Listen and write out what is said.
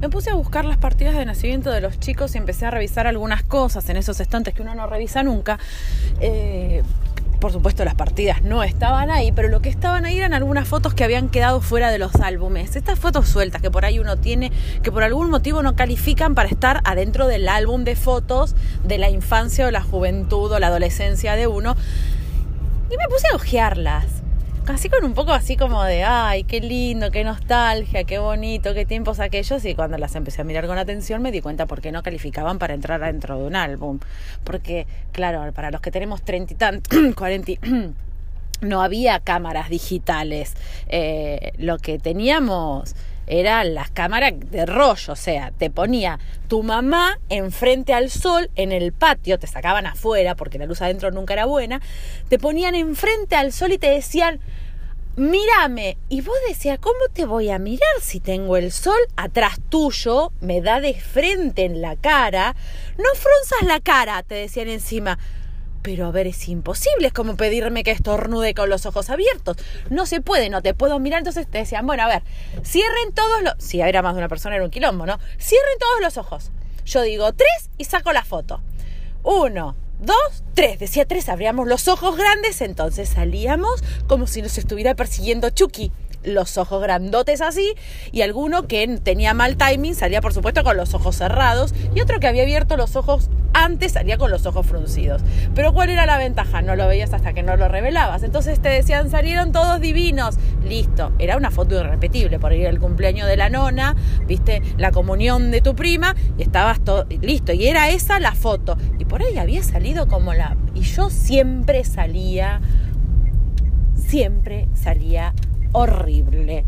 me puse a buscar las partidas de nacimiento de los chicos y empecé a revisar algunas cosas en esos estantes que uno no revisa nunca. Eh, por supuesto las partidas no estaban ahí, pero lo que estaban ahí eran algunas fotos que habían quedado fuera de los álbumes. Estas fotos sueltas que por ahí uno tiene, que por algún motivo no califican para estar adentro del álbum de fotos de la infancia o la juventud o la adolescencia de uno. Y me puse a ojearlas casi con un poco así como de, ay, qué lindo, qué nostalgia, qué bonito, qué tiempos aquellos. Y cuando las empecé a mirar con atención me di cuenta por qué no calificaban para entrar adentro de un álbum. Porque, claro, para los que tenemos treinta y tantos, cuarenta no había cámaras digitales. Eh, lo que teníamos eran las cámaras de rollo, o sea, te ponía tu mamá enfrente al sol en el patio, te sacaban afuera porque la luz adentro nunca era buena, te ponían enfrente al sol y te decían, mírame. Y vos decías, ¿cómo te voy a mirar si tengo el sol atrás tuyo, me da de frente en la cara? No fronzas la cara, te decían encima. Pero a ver, es imposible, es como pedirme que estornude con los ojos abiertos. No se puede, no te puedo mirar. Entonces te decían, bueno, a ver, cierren todos los... Si era más de una persona, era un quilombo, ¿no? Cierren todos los ojos. Yo digo tres y saco la foto. Uno, dos, tres. Decía tres, abríamos los ojos grandes, entonces salíamos como si nos estuviera persiguiendo Chucky los ojos grandotes así y alguno que tenía mal timing salía por supuesto con los ojos cerrados y otro que había abierto los ojos antes salía con los ojos fruncidos. Pero ¿cuál era la ventaja? No lo veías hasta que no lo revelabas. Entonces te decían, salieron todos divinos. Listo, era una foto irrepetible por ir al cumpleaños de la nona, viste la comunión de tu prima y estabas todo listo. Y era esa la foto. Y por ahí había salido como la... Y yo siempre salía, siempre salía horrible.